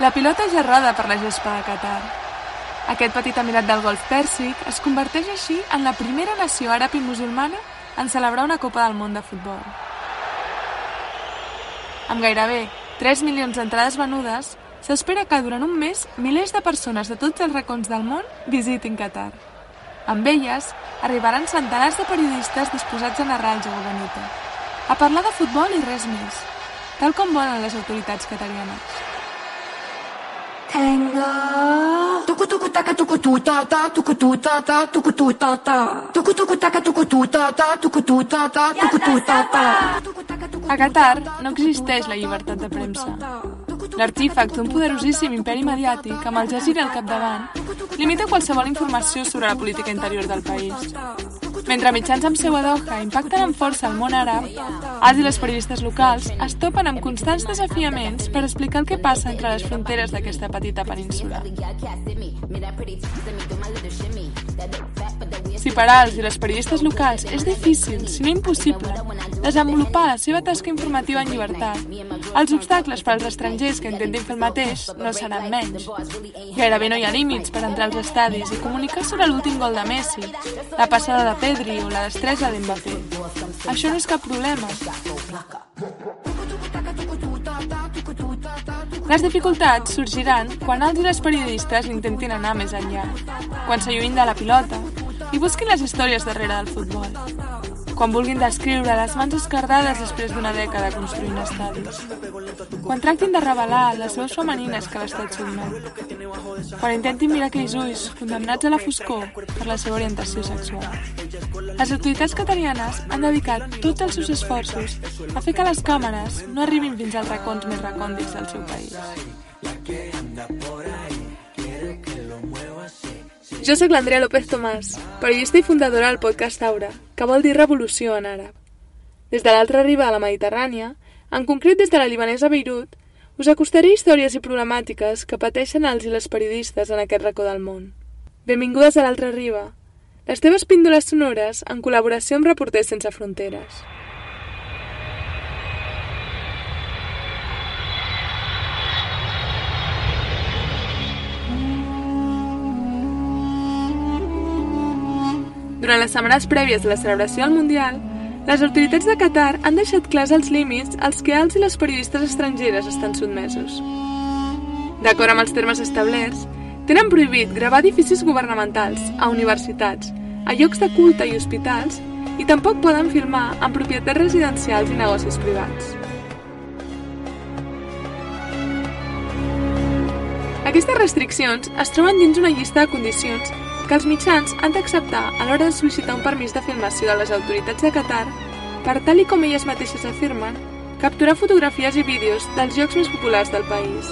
La pilota roda per la gespa de Qatar. Aquest petit emirat del golf pèrsic es converteix així en la primera nació àrab i musulmana en celebrar una Copa del Món de futbol. Amb gairebé 3 milions d'entrades venudes, s'espera que durant un mes milers de persones de tots els racons del món visitin Qatar. Amb elles arribaran centenars de periodistes disposats a narrar el joc bonita, a parlar de futbol i res més, tal com volen les autoritats catarianes. Tengo tuku tuku taka tuku tu ta ta tuku tu ta ta tuku tu ta ta tuku tuku taka tuku tu ta ta tuku tu ta ta tuku tu ta ta A Qatar no existeix la llibertat de premsa. L'artífex d'un poderosíssim imperi mediàtic amb el Jazira al capdavant limita qualsevol informació sobre la política interior del país. Mentre mitjans amb seu Doha impacten amb força el món àrab, els i les periodistes locals es topen amb constants desafiaments per explicar el que passa entre les fronteres d'aquesta petita península. Si per als i les periodistes locals és difícil, si no impossible, desenvolupar la seva tasca informativa en llibertat, els obstacles per als estrangers que intentin fer el mateix no seran menys. Gairebé no hi ha límits per entrar als estadis i comunicar sobre l'últim gol de Messi, la passada de Pedri o la destresa d'Mbappé. Això no és cap problema. Les dificultats sorgiran quan els i les periodistes intentin anar més enllà, quan s'allunyin de la pilota i busquin les històries darrere del futbol, quan vulguin descriure les mans escardades després d'una dècada construint estadis, quan tractin de revelar les veus femenines que l'estat sotmet, quan intentin mirar aquells ulls condemnats a la foscor per la seva orientació sexual. Les autoritats catarianes han dedicat tots els seus esforços a fer que les càmeres no arribin fins als racons més recòndits del seu país. Jo sóc l'Andrea López Tomàs, periodista i fundadora del podcast Aura, que vol dir revolució en àrab. Des de l'altra riba de la Mediterrània, en concret des de la libanesa Beirut, us acostaré històries i problemàtiques que pateixen els i les periodistes en aquest racó del món. Benvingudes a l'altra riba, les teves píndoles sonores en col·laboració amb Reporters Sense Fronteres. Durant les setmanes prèvies a la celebració del Mundial, les autoritats de Qatar han deixat clars els límits als que els i les periodistes estrangeres estan sotmesos. D'acord amb els termes establerts, tenen prohibit gravar edificis governamentals, a universitats, a llocs de culte i hospitals, i tampoc poden filmar en propietats residencials i negocis privats. Aquestes restriccions es troben dins una llista de condicions que els mitjans han d'acceptar a l'hora de sol·licitar un permís de filmació de les autoritats de Qatar per, tal i com elles mateixes afirmen, capturar fotografies i vídeos dels jocs més populars del país.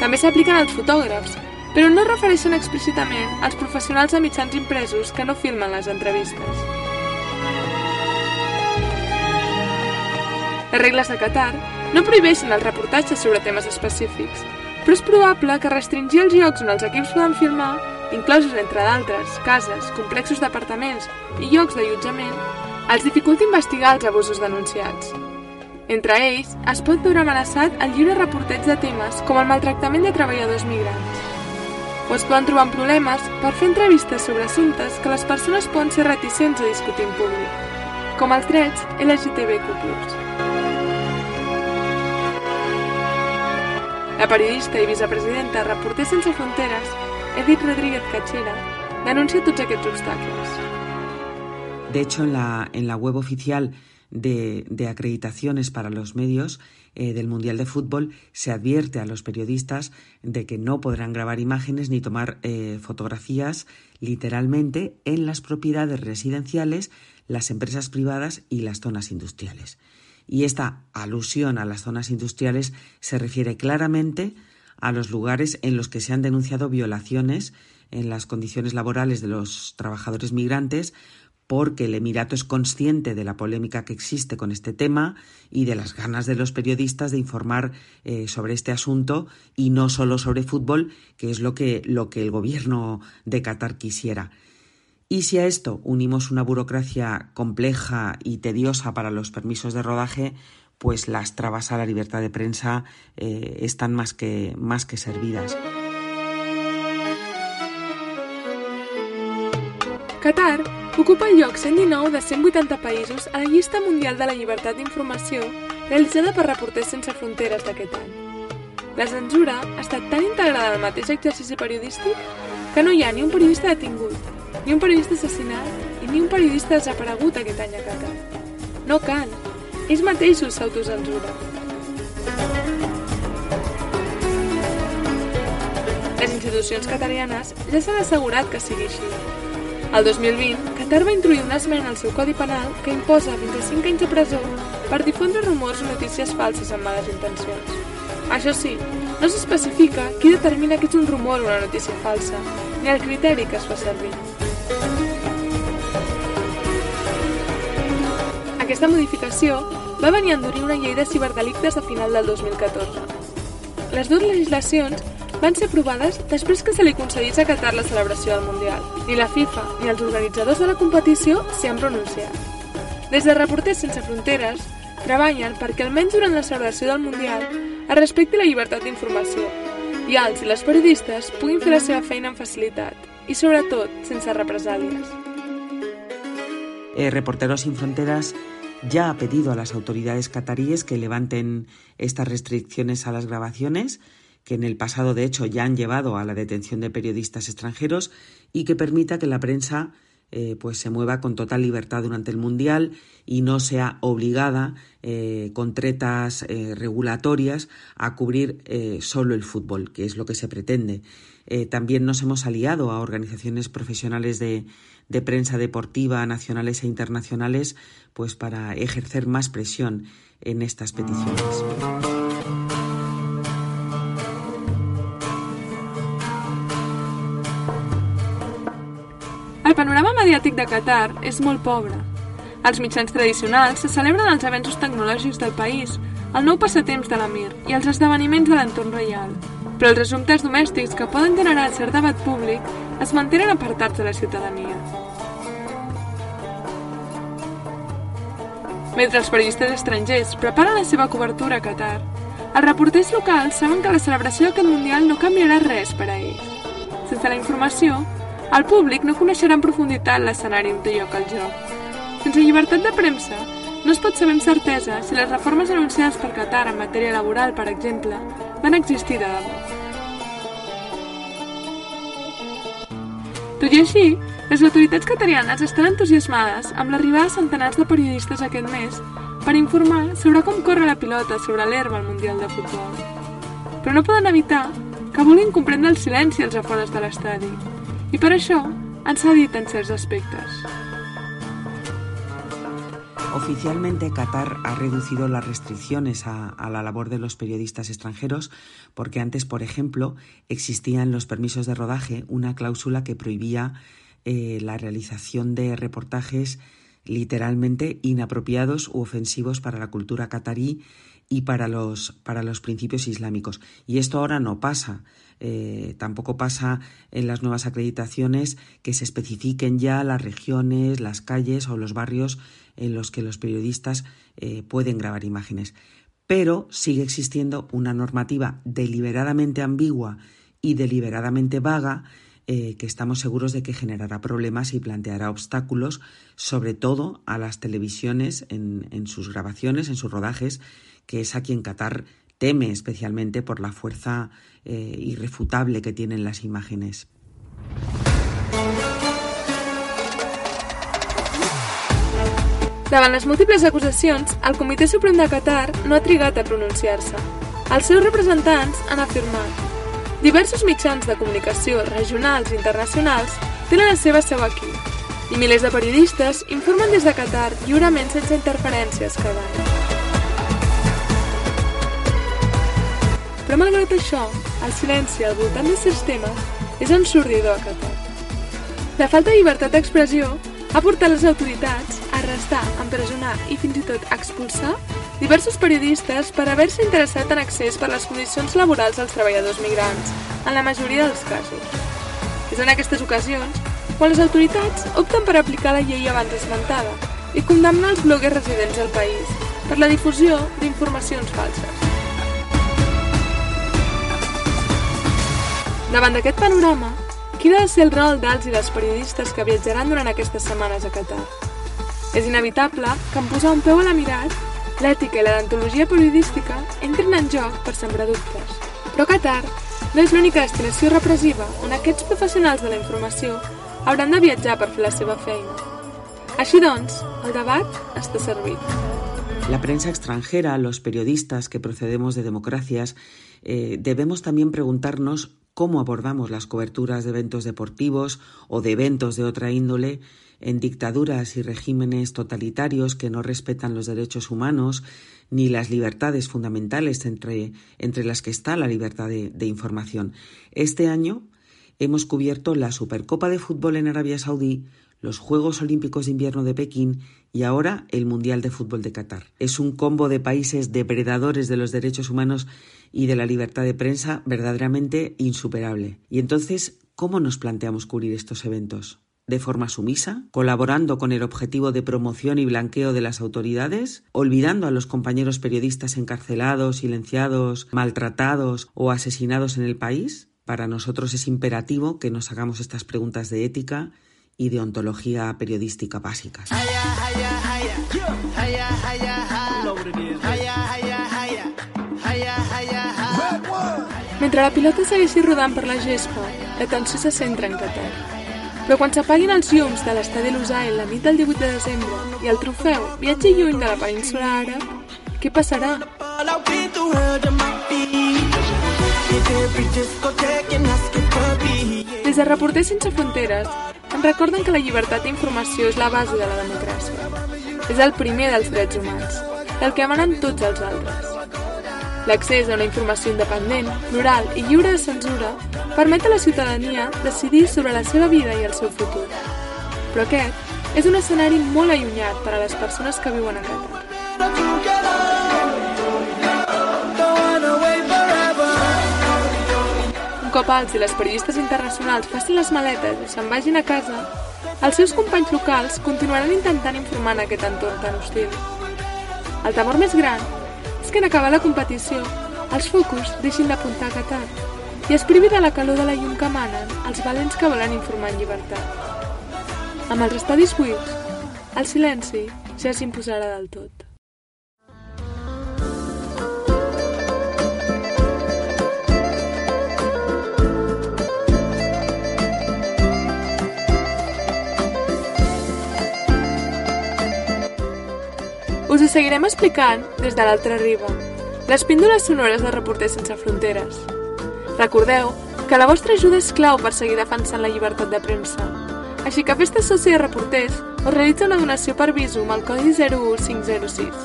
També s'apliquen als fotògrafs, però no refereixen explícitament als professionals de mitjans impresos que no filmen les entrevistes. Les regles de Qatar no prohibeixen els reportatges sobre temes específics, però és probable que restringir els llocs on els equips poden filmar inclosos entre d'altres cases, complexos d'apartaments i llocs d'allotjament, els dificulta investigar els abusos denunciats. Entre ells, es pot veure amenaçat el lliure reporteig de temes com el maltractament de treballadors migrants. O es poden trobar problemes per fer entrevistes sobre assumptes que les persones poden ser reticents a discutir en públic, com els drets LGTBQ+. La periodista i vicepresidenta Reporters Sense Fronteres Edith Rodríguez Cachera denuncia tots aquests obstáculos. De hecho, en la, en la web oficial de, de acreditaciones para los medios eh, del Mundial de Fútbol se advierte a los periodistas de que no podrán grabar imágenes ni tomar eh, fotografías literalmente en las propiedades residenciales, las empresas privadas y las zonas industriales. Y esta alusión a las zonas industriales se refiere claramente a los lugares en los que se han denunciado violaciones en las condiciones laborales de los trabajadores migrantes porque el Emirato es consciente de la polémica que existe con este tema y de las ganas de los periodistas de informar eh, sobre este asunto y no solo sobre fútbol, que es lo que, lo que el gobierno de Qatar quisiera. Y si a esto unimos una burocracia compleja y tediosa para los permisos de rodaje, pues las trabas a la libertad de prensa eh, están más que, más que servidas. Qatar ocupa el lloc 119 de 180 països a la llista mundial de la llibertat d'informació realitzada per Reporters Sense Fronteres d'aquest any. La censura ha estat tan integrada al mateix exercici periodístic que no hi ha ni un periodista detingut, ni un periodista assassinat i ni un periodista desaparegut aquest any a Qatar. No cal, ells mateixos s'autocensuren. Les institucions catarianes ja s'han assegurat que sigui així. El 2020, Qatar va introduir una esmena al seu Codi Penal que imposa fins a 5 anys de presó per difondre rumors o notícies falses amb males intencions. Això sí, no s'especifica qui determina que és un rumor o una notícia falsa, ni el criteri que es fa servir. Aquesta modificació va venir a endurir una llei de ciberdelictes a final del 2014. Les dues legislacions van ser aprovades després que se li concedís a Qatar la celebració del Mundial. Ni la FIFA ni els organitzadors de la competició s'hi han pronunciat. Des de Reporters Sense Fronteres treballen perquè almenys durant la celebració del Mundial es respecti la llibertat d'informació i els i les periodistes puguin fer la seva feina amb facilitat i, sobretot, sense represàlies. Eh, Reporteros Sin Fronteras ya ha pedido a las autoridades cataríes que levanten estas restricciones a las grabaciones que en el pasado de hecho ya han llevado a la detención de periodistas extranjeros y que permita que la prensa eh, pues se mueva con total libertad durante el mundial y no sea obligada eh, con tretas eh, regulatorias a cubrir solo el fútbol, que es lo que se pretende. También nos hemos aliado a organizaciones profesionales de, de prensa deportiva nacionales e internacionales pues para ejercer más presión en estas peticiones. El panorama mediàtic de Qatar és molt pobre. Els mitjans tradicionals se celebren els avenços tecnològics del país, el nou passatemps de l'Amir i els esdeveniments de l'entorn reial. Però els assumptes domèstics que poden generar cert debat públic es mantenen apartats de la ciutadania. Mentre els periodistes estrangers preparen la seva cobertura a Qatar, els reporters locals saben que la celebració d'aquest Mundial no canviarà res per a ells. Sense la informació, el públic no coneixerà en profunditat l'escenari on té lloc el joc. Sense llibertat de premsa, no es pot saber amb certesa si les reformes anunciades per Qatar en matèria laboral, per exemple, van existir de debò. Tot i així, les autoritats catarianes estan entusiasmades amb l'arribada de centenars de periodistes aquest mes per informar sobre com corre la pilota sobre l'herba al Mundial de Futbol. Però no poden evitar que vulguin comprendre el silenci als afores de l'estadi i per això han cedit en certs aspectes. Oficialmente Qatar ha reducido las restricciones a, a, la labor de los periodistas extranjeros porque antes, por ejemplo, existía en los permisos de rodaje una cláusula que prohibía eh, la realización de reportajes literalmente inapropiados u ofensivos para la cultura catarí y para los, para los principios islámicos. Y esto ahora no pasa. Eh, tampoco pasa en las nuevas acreditaciones que se especifiquen ya las regiones, las calles o los barrios en los que los periodistas eh, pueden grabar imágenes. Pero sigue existiendo una normativa deliberadamente ambigua y deliberadamente vaga eh, que estamos seguros de que generará problemas y planteará obstáculos, sobre todo a las televisiones en, en sus grabaciones, en sus rodajes, que es a quien Qatar teme especialmente por la fuerza eh, irrefutable que tienen las imágenes. Davant les múltiples acusacions, el Comitè Suprem de Qatar no ha trigat a pronunciar-se. Els seus representants han afirmat Diversos mitjans de comunicació regionals i internacionals tenen la seva seu aquí i milers de periodistes informen des de Qatar lliurement sense interferències cada any. Però malgrat això, el silenci al voltant de certs temes és ensordidor a Qatar. La falta de llibertat d'expressió ha portat les autoritats a arrestar, empresonar i fins i tot expulsar diversos periodistes per haver-se interessat en accés per les condicions laborals dels treballadors migrants, en la majoria dels casos. És en aquestes ocasions quan les autoritats opten per aplicar la llei abans esmentada i condemnar els bloguers residents del país per la difusió d'informacions falses. Davant d'aquest panorama, quin ha de ser el rol dels i dels periodistes que viatjaran durant aquestes setmanes a Qatar? És inevitable que en posar un peu a la mirat, l'ètica i la dentologia periodística entren en joc per sembrar dubtes. Però Qatar no és l'única destinació repressiva on aquests professionals de la informació hauran de viatjar per fer la seva feina. Així doncs, el debat està servit. La prensa extranjera, los periodistas que procedemos de democracias, eh, debemos también preguntarnos cómo abordamos las coberturas de eventos deportivos o de eventos de otra índole en dictaduras y regímenes totalitarios que no respetan los derechos humanos ni las libertades fundamentales entre, entre las que está la libertad de, de información. Este año hemos cubierto la Supercopa de Fútbol en Arabia Saudí, los Juegos Olímpicos de Invierno de Pekín y ahora el Mundial de Fútbol de Qatar. Es un combo de países depredadores de los derechos humanos y de la libertad de prensa verdaderamente insuperable. Y entonces, ¿cómo nos planteamos cubrir estos eventos? De forma sumisa, colaborando con el objetivo de promoción y blanqueo de las autoridades, olvidando a los compañeros periodistas encarcelados, silenciados, maltratados o asesinados en el país? Para nosotros es imperativo que nos hagamos estas preguntas de ética y de ontología periodística básicas. Mentre la pilota segueixi rodant per la gespa, l'atenció se centra en Qatar. Però quan s'apaguin els llums de l'estadi Lusail la nit del 18 de desembre i el trofeu viatgi lluny de la península àrab, què passarà? Des de Reporters Sense Fronteres ens recorden que la llibertat d'informació és la base de la democràcia. És el primer dels drets humans, del que emanen tots els altres. L'accés a una informació independent, plural i lliure de censura permet a la ciutadania decidir sobre la seva vida i el seu futur. Però aquest és un escenari molt allunyat per a les persones que viuen a Qatar. Un cop els i les periodistes internacionals facin les maletes i se'n vagin a casa, els seus companys locals continuaran intentant informar en aquest entorn tan hostil. El temor més gran és que en acabar la competició els focus deixin d'apuntar a Qatar i es privi de la calor de la llum que emanen els valents que volen informar en llibertat. Amb els estadis buits, el silenci ja s'imposarà del tot. Us ho seguirem explicant des de l'altra riba, les píndoles sonores de Reporters Sense Fronteres. Recordeu que la vostra ajuda és clau per seguir defensant la llibertat de premsa. Així que Festa Soci de Reporters us realitza una donació per Visum al codi 01506.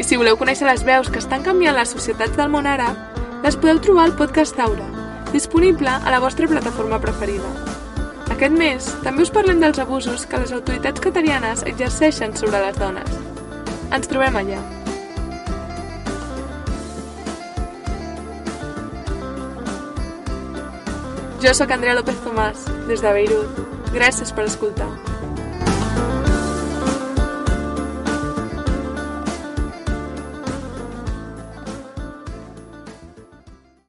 I si voleu conèixer les veus que estan canviant les societats del món àrab, les podeu trobar al podcast Aura, disponible a la vostra plataforma preferida. Aquest mes també us parlem dels abusos que les autoritats catarianes exerceixen sobre les dones. Ens trobem allà. Jo sóc Andrea López Tomàs, des de Beirut. Gràcies per escoltar.